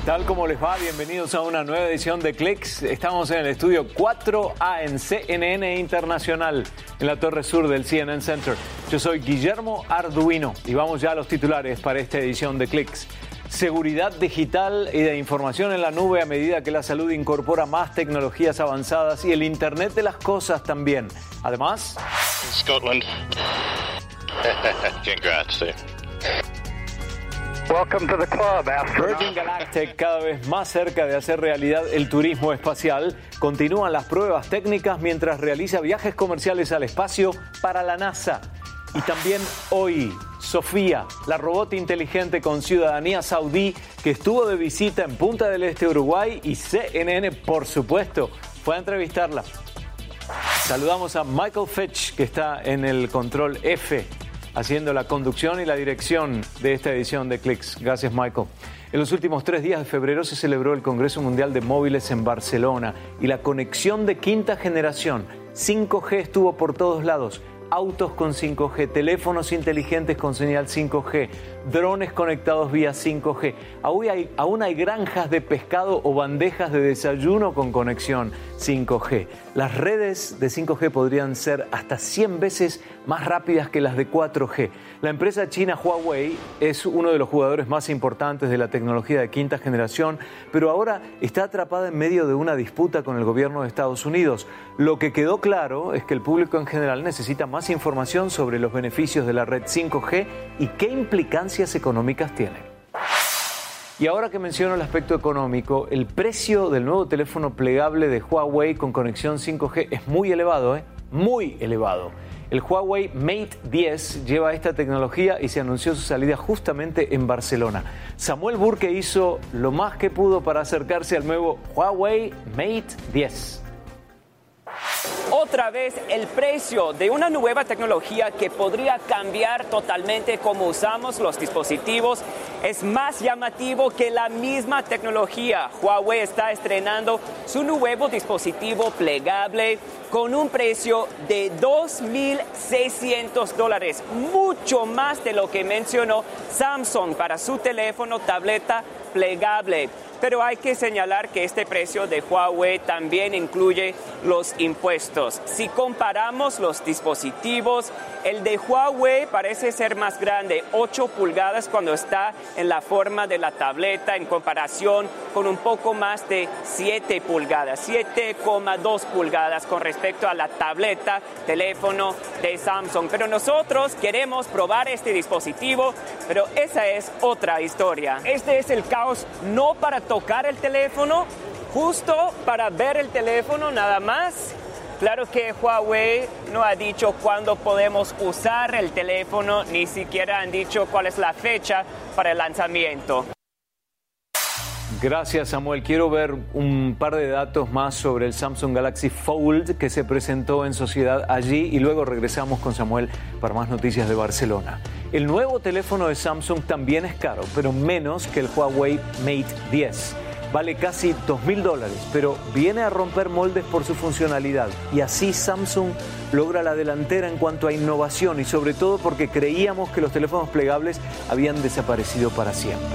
¿Qué tal? ¿Cómo les va? Bienvenidos a una nueva edición de Clicks. Estamos en el estudio 4A en CNN Internacional, en la torre sur del CNN Center. Yo soy Guillermo Arduino y vamos ya a los titulares para esta edición de Clicks. Seguridad digital y de información en la nube a medida que la salud incorpora más tecnologías avanzadas y el Internet de las Cosas también. Además... Scotland. Congrats. Welcome to the club, Virgin Galactic, cada vez más cerca de hacer realidad el turismo espacial, continúan las pruebas técnicas mientras realiza viajes comerciales al espacio para la NASA. Y también hoy, Sofía, la robot inteligente con ciudadanía saudí que estuvo de visita en Punta del Este, Uruguay y CNN, por supuesto, fue a entrevistarla. Saludamos a Michael Fitch, que está en el control F, haciendo la conducción y la dirección de esta edición de Clicks. Gracias, Michael. En los últimos tres días de febrero se celebró el Congreso Mundial de Móviles en Barcelona y la conexión de quinta generación, 5G, estuvo por todos lados autos con 5G, teléfonos inteligentes con señal 5G, drones conectados vía 5G. Aún hay, aún hay granjas de pescado o bandejas de desayuno con conexión 5G. Las redes de 5G podrían ser hasta 100 veces más rápidas que las de 4G. La empresa china Huawei es uno de los jugadores más importantes de la tecnología de quinta generación, pero ahora está atrapada en medio de una disputa con el gobierno de Estados Unidos. Lo que quedó claro es que el público en general necesita más información sobre los beneficios de la red 5G y qué implicancias económicas tiene. Y ahora que menciono el aspecto económico, el precio del nuevo teléfono plegable de Huawei con conexión 5G es muy elevado, ¿eh? muy elevado. El Huawei Mate 10 lleva esta tecnología y se anunció su salida justamente en Barcelona. Samuel Burke hizo lo más que pudo para acercarse al nuevo Huawei Mate 10 otra vez el precio de una nueva tecnología que podría cambiar totalmente cómo usamos los dispositivos es más llamativo que la misma tecnología. Huawei está estrenando su nuevo dispositivo plegable con un precio de 2.600 dólares, mucho más de lo que mencionó Samsung para su teléfono tableta plegable. Pero hay que señalar que este precio de Huawei también incluye los impuestos. Si comparamos los dispositivos, el de Huawei parece ser más grande, 8 pulgadas cuando está en la forma de la tableta en comparación con un poco más de 7 pulgadas, 7,2 pulgadas con respecto a la tableta, teléfono de Samsung. Pero nosotros queremos probar este dispositivo, pero esa es otra historia. Este es el no para tocar el teléfono, justo para ver el teléfono nada más. Claro que Huawei no ha dicho cuándo podemos usar el teléfono, ni siquiera han dicho cuál es la fecha para el lanzamiento. Gracias Samuel. Quiero ver un par de datos más sobre el Samsung Galaxy Fold que se presentó en sociedad allí y luego regresamos con Samuel para más noticias de Barcelona. El nuevo teléfono de Samsung también es caro, pero menos que el Huawei Mate 10. Vale casi 2.000 dólares, pero viene a romper moldes por su funcionalidad y así Samsung logra la delantera en cuanto a innovación y sobre todo porque creíamos que los teléfonos plegables habían desaparecido para siempre.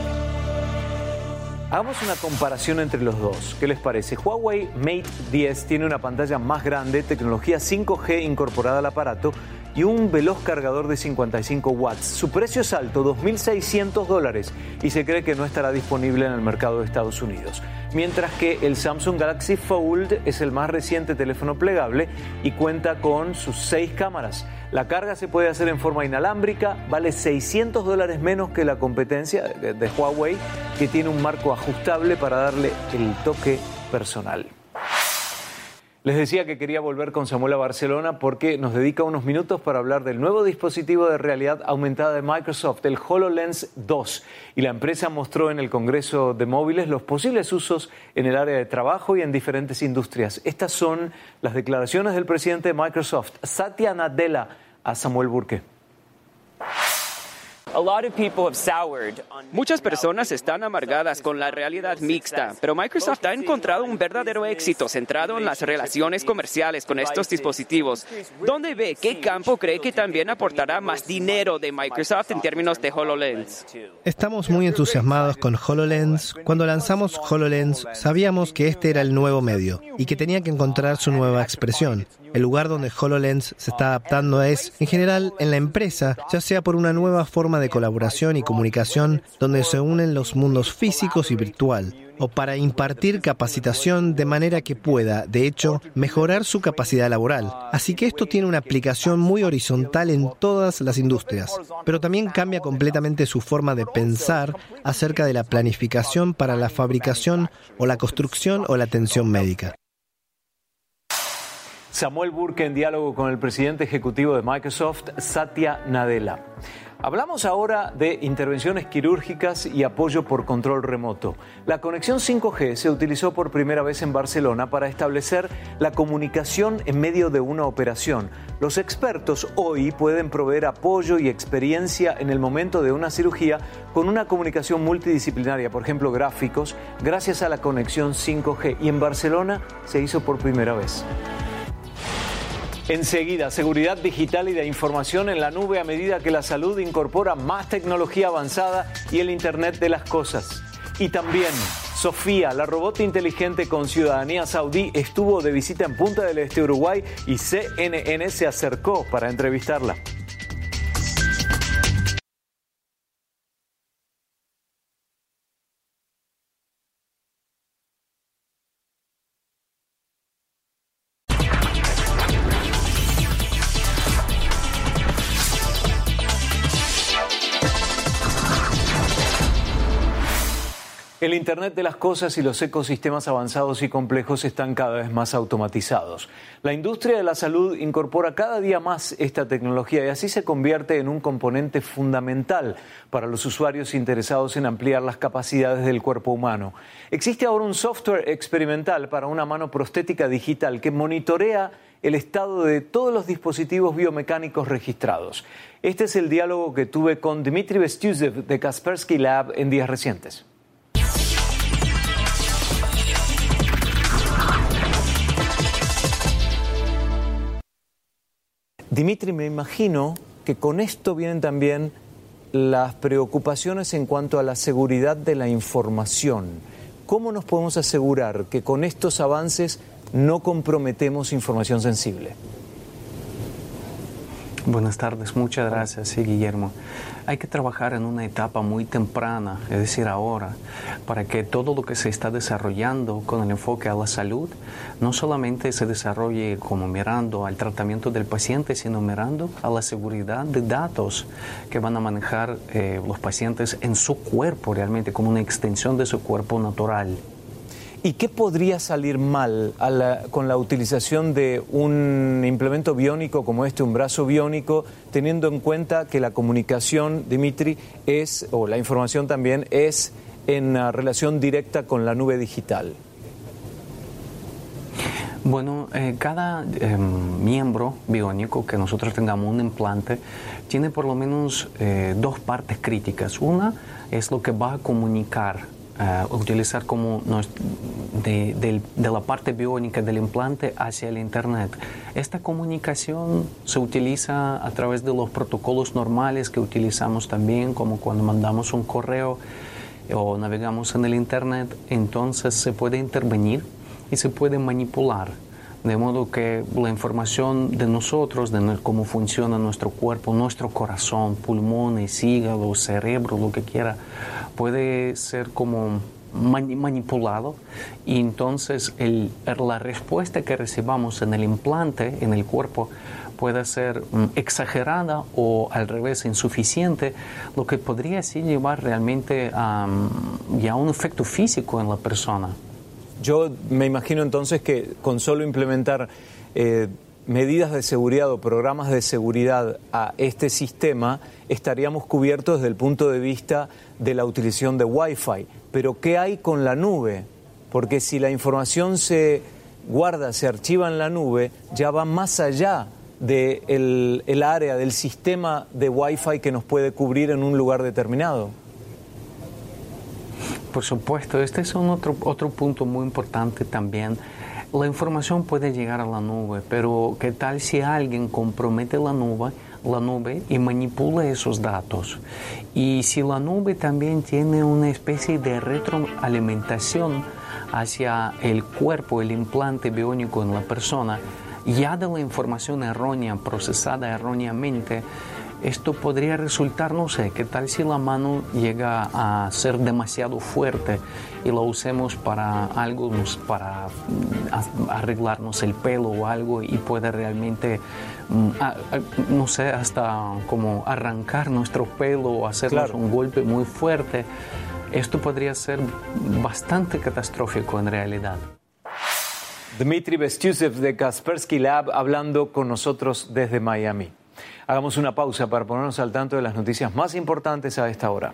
Hagamos una comparación entre los dos. ¿Qué les parece? Huawei Mate 10 tiene una pantalla más grande, tecnología 5G incorporada al aparato y un veloz cargador de 55 watts. Su precio es alto, 2.600 dólares, y se cree que no estará disponible en el mercado de Estados Unidos. Mientras que el Samsung Galaxy Fold es el más reciente teléfono plegable y cuenta con sus seis cámaras. La carga se puede hacer en forma inalámbrica, vale 600 dólares menos que la competencia de Huawei, que tiene un marco ajustable para darle el toque personal. Les decía que quería volver con Samuel a Barcelona porque nos dedica unos minutos para hablar del nuevo dispositivo de realidad aumentada de Microsoft, el HoloLens 2. Y la empresa mostró en el Congreso de Móviles los posibles usos en el área de trabajo y en diferentes industrias. Estas son las declaraciones del presidente de Microsoft, Satya Nadella, a Samuel Burke. Muchas personas están amargadas con la realidad mixta, pero Microsoft ha encontrado un verdadero éxito centrado en las relaciones comerciales con estos dispositivos. ¿Dónde ve qué campo cree que también aportará más dinero de Microsoft en términos de HoloLens? Estamos muy entusiasmados con HoloLens. Cuando lanzamos HoloLens, sabíamos que este era el nuevo medio y que tenía que encontrar su nueva expresión. El lugar donde HoloLens se está adaptando es, en general, en la empresa, ya sea por una nueva forma de colaboración y comunicación donde se unen los mundos físicos y virtual, o para impartir capacitación de manera que pueda, de hecho, mejorar su capacidad laboral. Así que esto tiene una aplicación muy horizontal en todas las industrias, pero también cambia completamente su forma de pensar acerca de la planificación para la fabricación o la construcción o la atención médica. Samuel Burke en diálogo con el presidente ejecutivo de Microsoft, Satya Nadella. Hablamos ahora de intervenciones quirúrgicas y apoyo por control remoto. La conexión 5G se utilizó por primera vez en Barcelona para establecer la comunicación en medio de una operación. Los expertos hoy pueden proveer apoyo y experiencia en el momento de una cirugía con una comunicación multidisciplinaria, por ejemplo gráficos, gracias a la conexión 5G. Y en Barcelona se hizo por primera vez. Enseguida, seguridad digital y de información en la nube a medida que la salud incorpora más tecnología avanzada y el Internet de las Cosas. Y también, Sofía, la robot inteligente con ciudadanía saudí, estuvo de visita en Punta del Este, Uruguay, y CNN se acercó para entrevistarla. Internet de las Cosas y los ecosistemas avanzados y complejos están cada vez más automatizados. La industria de la salud incorpora cada día más esta tecnología y así se convierte en un componente fundamental para los usuarios interesados en ampliar las capacidades del cuerpo humano. Existe ahora un software experimental para una mano prostética digital que monitorea el estado de todos los dispositivos biomecánicos registrados. Este es el diálogo que tuve con Dmitry Bestusev de Kaspersky Lab en días recientes. Dimitri, me imagino que con esto vienen también las preocupaciones en cuanto a la seguridad de la información. ¿Cómo nos podemos asegurar que con estos avances no comprometemos información sensible? Buenas tardes, muchas gracias, sí, Guillermo. Hay que trabajar en una etapa muy temprana, es decir, ahora, para que todo lo que se está desarrollando con el enfoque a la salud no solamente se desarrolle como mirando al tratamiento del paciente, sino mirando a la seguridad de datos que van a manejar eh, los pacientes en su cuerpo realmente, como una extensión de su cuerpo natural. ¿Y qué podría salir mal con la utilización de un implemento biónico como este, un brazo biónico, teniendo en cuenta que la comunicación, Dimitri, es, o la información también, es en relación directa con la nube digital? Bueno, eh, cada em, miembro biónico que nosotros tengamos un implante tiene por lo menos eh, dos partes críticas. Una es lo que va a comunicar utilizar como de, la parte biónica del implante hacia el Internet. Esta comunicación se utiliza a través de los protocolos normales que utilizamos también, como cuando mandamos un correo o navegamos en el Internet, entonces se puede intervenir y se puede manipular. De modo que la información de nosotros, de cómo funciona nuestro cuerpo, nuestro corazón, pulmones, hígado, cerebro, lo que quiera, puede ser como manipulado y entonces el, la respuesta que recibamos en el implante, en el cuerpo, puede ser mm, exagerada o al revés insuficiente, lo que podría así llevar realmente a, ya un efecto físico en la persona. Yo me imagino entonces que con solo implementar eh, medidas de seguridad o programas de seguridad a este sistema, estaríamos cubiertos desde el punto de vista de la utilización de Wi-Fi. Pero ¿qué hay con la nube? Porque si la información se guarda, se archiva en la nube, ya va más allá del el área, del sistema de Wi-Fi que nos puede cubrir en un lugar determinado. Por supuesto, este es otro, otro punto muy importante también. La información puede llegar a la nube, pero ¿qué tal si alguien compromete la nube, la nube y manipula esos datos? Y si la nube también tiene una especie de retroalimentación hacia el cuerpo, el implante biónico en la persona, ya de la información errónea, procesada erróneamente, esto podría resultar, no sé, ¿qué tal si la mano llega a ser demasiado fuerte y la usemos para algo, para mm, arreglarnos el pelo o algo y puede realmente, mm, no sé, hasta como arrancar nuestro pelo o hacernos un golpe muy fuerte? Esto podría ser bastante catastrófico en realidad. Dmitry Bestusev de Kaspersky Lab hablando con nosotros desde Miami. Hagamos una pausa para ponernos al tanto de las noticias más importantes a esta hora.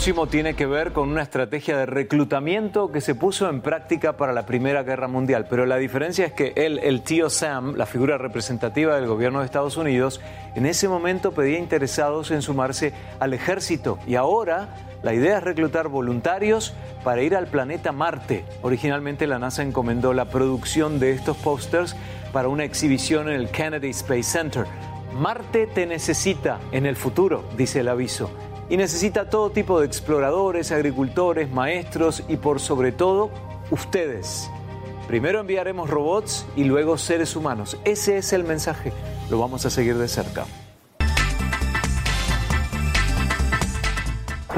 Próximo tiene que ver con una estrategia de reclutamiento que se puso en práctica para la Primera Guerra Mundial, pero la diferencia es que él, el tío Sam, la figura representativa del gobierno de Estados Unidos, en ese momento pedía interesados en sumarse al ejército y ahora la idea es reclutar voluntarios para ir al planeta Marte. Originalmente la NASA encomendó la producción de estos pósters para una exhibición en el Kennedy Space Center. Marte te necesita en el futuro, dice el aviso y necesita todo tipo de exploradores, agricultores, maestros y por sobre todo ustedes. Primero enviaremos robots y luego seres humanos. Ese es el mensaje. Lo vamos a seguir de cerca.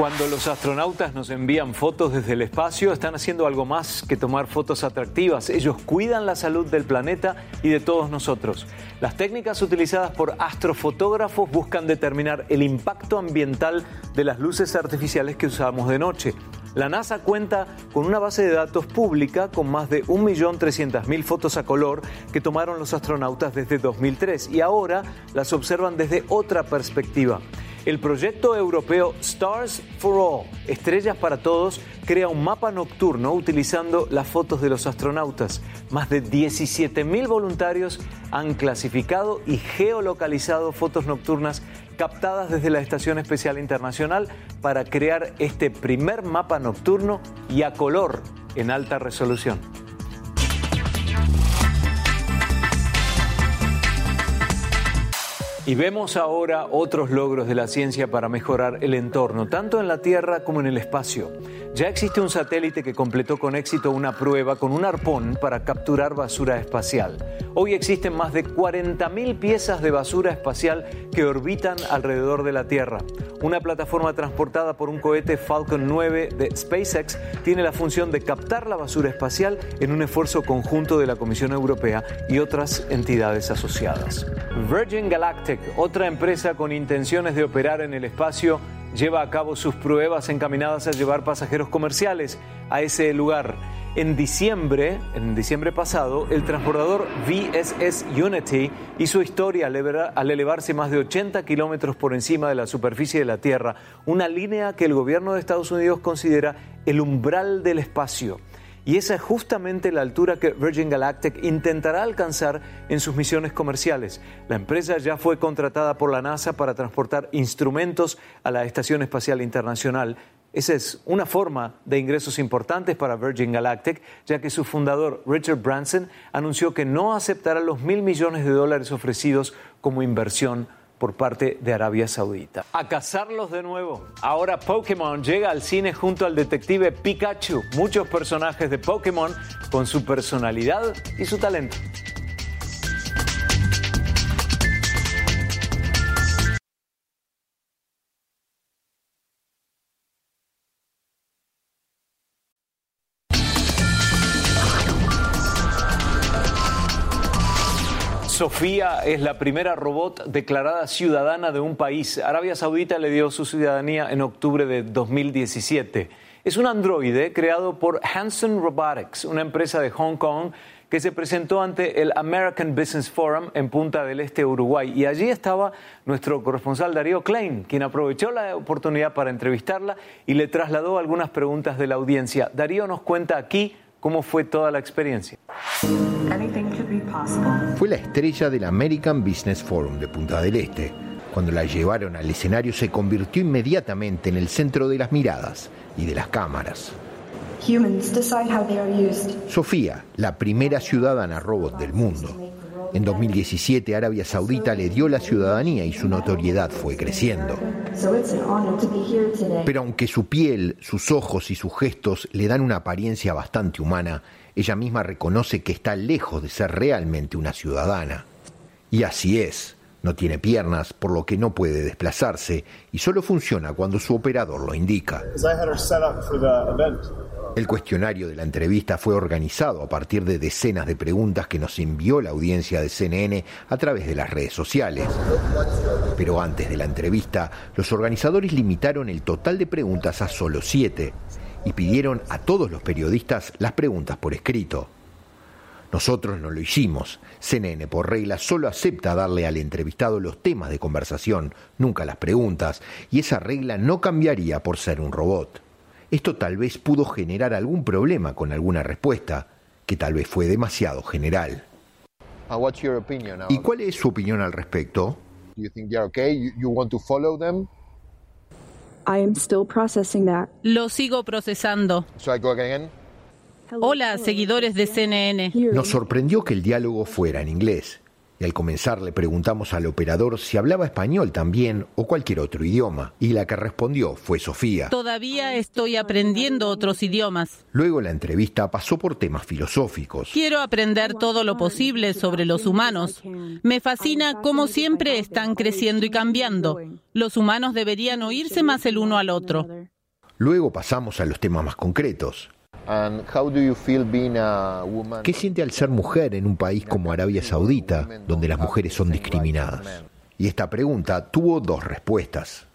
Cuando los astronautas nos envían fotos desde el espacio, están haciendo algo más que tomar fotos atractivas. Ellos cuidan la salud del planeta y de todos nosotros. Las técnicas utilizadas por astrofotógrafos buscan determinar el impacto ambiental de las luces artificiales que usamos de noche. La NASA cuenta con una base de datos pública con más de 1.300.000 fotos a color que tomaron los astronautas desde 2003 y ahora las observan desde otra perspectiva. El proyecto europeo Stars for All, Estrellas para Todos, crea un mapa nocturno utilizando las fotos de los astronautas. Más de 17.000 voluntarios han clasificado y geolocalizado fotos nocturnas captadas desde la Estación Especial Internacional para crear este primer mapa nocturno y a color en alta resolución. Y vemos ahora otros logros de la ciencia para mejorar el entorno, tanto en la Tierra como en el espacio. Ya existe un satélite que completó con éxito una prueba con un arpón para capturar basura espacial. Hoy existen más de 40.000 piezas de basura espacial que orbitan alrededor de la Tierra. Una plataforma transportada por un cohete Falcon 9 de SpaceX tiene la función de captar la basura espacial en un esfuerzo conjunto de la Comisión Europea y otras entidades asociadas. Virgin Galactic, otra empresa con intenciones de operar en el espacio, lleva a cabo sus pruebas encaminadas a llevar pasajeros comerciales a ese lugar. En diciembre, en diciembre pasado, el transbordador VSS Unity hizo historia al elevarse más de 80 kilómetros por encima de la superficie de la Tierra, una línea que el gobierno de Estados Unidos considera el umbral del espacio. Y esa es justamente la altura que Virgin Galactic intentará alcanzar en sus misiones comerciales. La empresa ya fue contratada por la NASA para transportar instrumentos a la Estación Espacial Internacional. Esa es una forma de ingresos importantes para Virgin Galactic, ya que su fundador Richard Branson anunció que no aceptará los mil millones de dólares ofrecidos como inversión por parte de Arabia Saudita. A cazarlos de nuevo. Ahora Pokémon llega al cine junto al detective Pikachu. Muchos personajes de Pokémon con su personalidad y su talento. Sofía es la primera robot declarada ciudadana de un país. Arabia Saudita le dio su ciudadanía en octubre de 2017. Es un androide creado por Hanson Robotics, una empresa de Hong Kong que se presentó ante el American Business Forum en Punta del Este, Uruguay. Y allí estaba nuestro corresponsal Darío Klein, quien aprovechó la oportunidad para entrevistarla y le trasladó algunas preguntas de la audiencia. Darío nos cuenta aquí cómo fue toda la experiencia. Fue la estrella del American Business Forum de Punta del Este. Cuando la llevaron al escenario se convirtió inmediatamente en el centro de las miradas y de las cámaras. Sofía, la primera ciudadana robot del mundo. En 2017 Arabia Saudita le dio la ciudadanía y su notoriedad fue creciendo. Pero aunque su piel, sus ojos y sus gestos le dan una apariencia bastante humana, ella misma reconoce que está lejos de ser realmente una ciudadana. Y así es. No tiene piernas, por lo que no puede desplazarse y solo funciona cuando su operador lo indica. El cuestionario de la entrevista fue organizado a partir de decenas de preguntas que nos envió la audiencia de CNN a través de las redes sociales. Pero antes de la entrevista, los organizadores limitaron el total de preguntas a solo siete y pidieron a todos los periodistas las preguntas por escrito. Nosotros no lo hicimos. CNN por regla solo acepta darle al entrevistado los temas de conversación, nunca las preguntas, y esa regla no cambiaría por ser un robot. Esto tal vez pudo generar algún problema con alguna respuesta, que tal vez fue demasiado general. ¿Y cuál es su opinión al respecto? Lo sigo procesando. Hola, seguidores de CNN. Nos sorprendió que el diálogo fuera en inglés. Y al comenzar le preguntamos al operador si hablaba español también o cualquier otro idioma. Y la que respondió fue Sofía. Todavía estoy aprendiendo otros idiomas. Luego la entrevista pasó por temas filosóficos. Quiero aprender todo lo posible sobre los humanos. Me fascina cómo siempre están creciendo y cambiando. Los humanos deberían oírse más el uno al otro. Luego pasamos a los temas más concretos. ¿Qué siente al ser mujer en un país como Arabia Saudita, donde las mujeres son discriminadas? Y esta pregunta tuvo dos respuestas.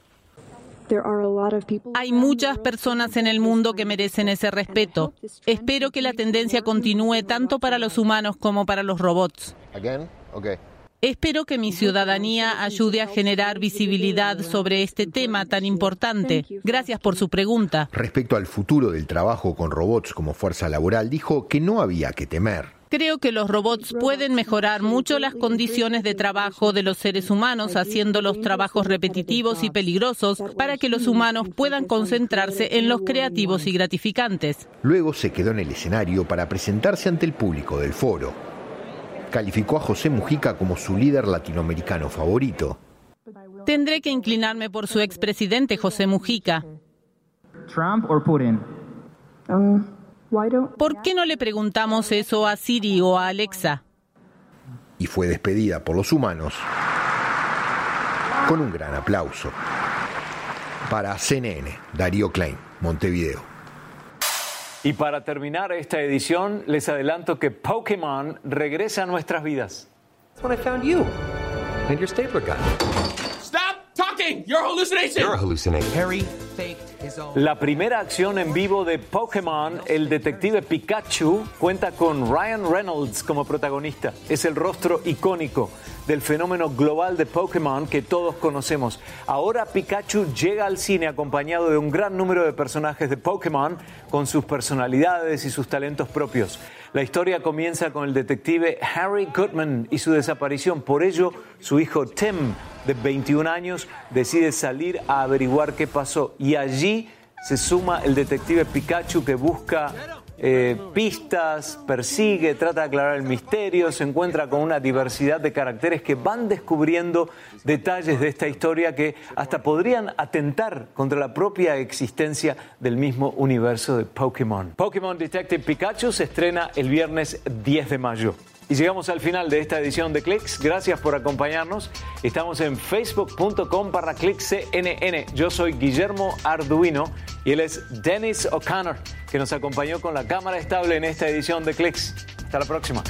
Hay muchas personas en el mundo que merecen ese respeto. Espero que la tendencia continúe tanto para los humanos como para los robots. Espero que mi ciudadanía ayude a generar visibilidad sobre este tema tan importante. Gracias por su pregunta. Respecto al futuro del trabajo con robots como fuerza laboral, dijo que no había que temer. Creo que los robots pueden mejorar mucho las condiciones de trabajo de los seres humanos, haciendo los trabajos repetitivos y peligrosos para que los humanos puedan concentrarse en los creativos y gratificantes. Luego se quedó en el escenario para presentarse ante el público del foro calificó a José Mujica como su líder latinoamericano favorito. Tendré que inclinarme por su expresidente José Mujica. Trump o Putin? Um, ¿Por qué no le preguntamos eso a Siri o a Alexa? Y fue despedida por los humanos con un gran aplauso. Para CNN, Darío Klein, Montevideo. Y para terminar esta edición, les adelanto que Pokémon regresa a nuestras vidas. That's when I found you and your stapler gun. Stop talking! You're hallucinating! You're hallucinating. Harry La primera acción en vivo de Pokémon, el detective Pikachu, cuenta con Ryan Reynolds como protagonista. Es el rostro icónico del fenómeno global de Pokémon que todos conocemos. Ahora Pikachu llega al cine acompañado de un gran número de personajes de Pokémon con sus personalidades y sus talentos propios. La historia comienza con el detective Harry Goodman y su desaparición. Por ello, su hijo Tim, de 21 años, decide salir a averiguar qué pasó. Y allí se suma el detective Pikachu que busca eh, pistas, persigue, trata de aclarar el misterio, se encuentra con una diversidad de caracteres que van descubriendo detalles de esta historia que hasta podrían atentar contra la propia existencia del mismo universo de Pokémon. Pokémon Detective Pikachu se estrena el viernes 10 de mayo. Y llegamos al final de esta edición de Clicks. Gracias por acompañarnos. Estamos en facebook.com para CNN. Yo soy Guillermo Arduino y él es Dennis O'Connor, que nos acompañó con la cámara estable en esta edición de Clicks. Hasta la próxima.